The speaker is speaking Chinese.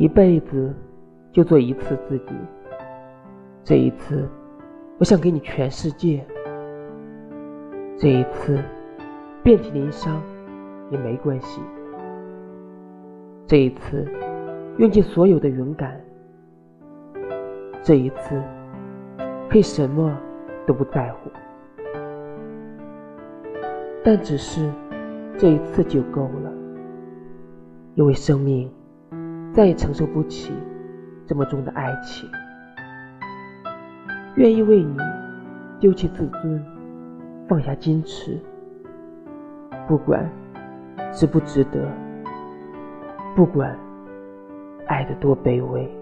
一辈子就做一次自己。这一次，我想给你全世界。这一次，遍体鳞伤也没关系。这一次，用尽所有的勇敢。这一次，可以什么都不在乎。但只是这一次就够了，因为生命再也承受不起这么重的爱情。愿意为你丢弃自尊，放下矜持，不管值不值得，不管爱得多卑微。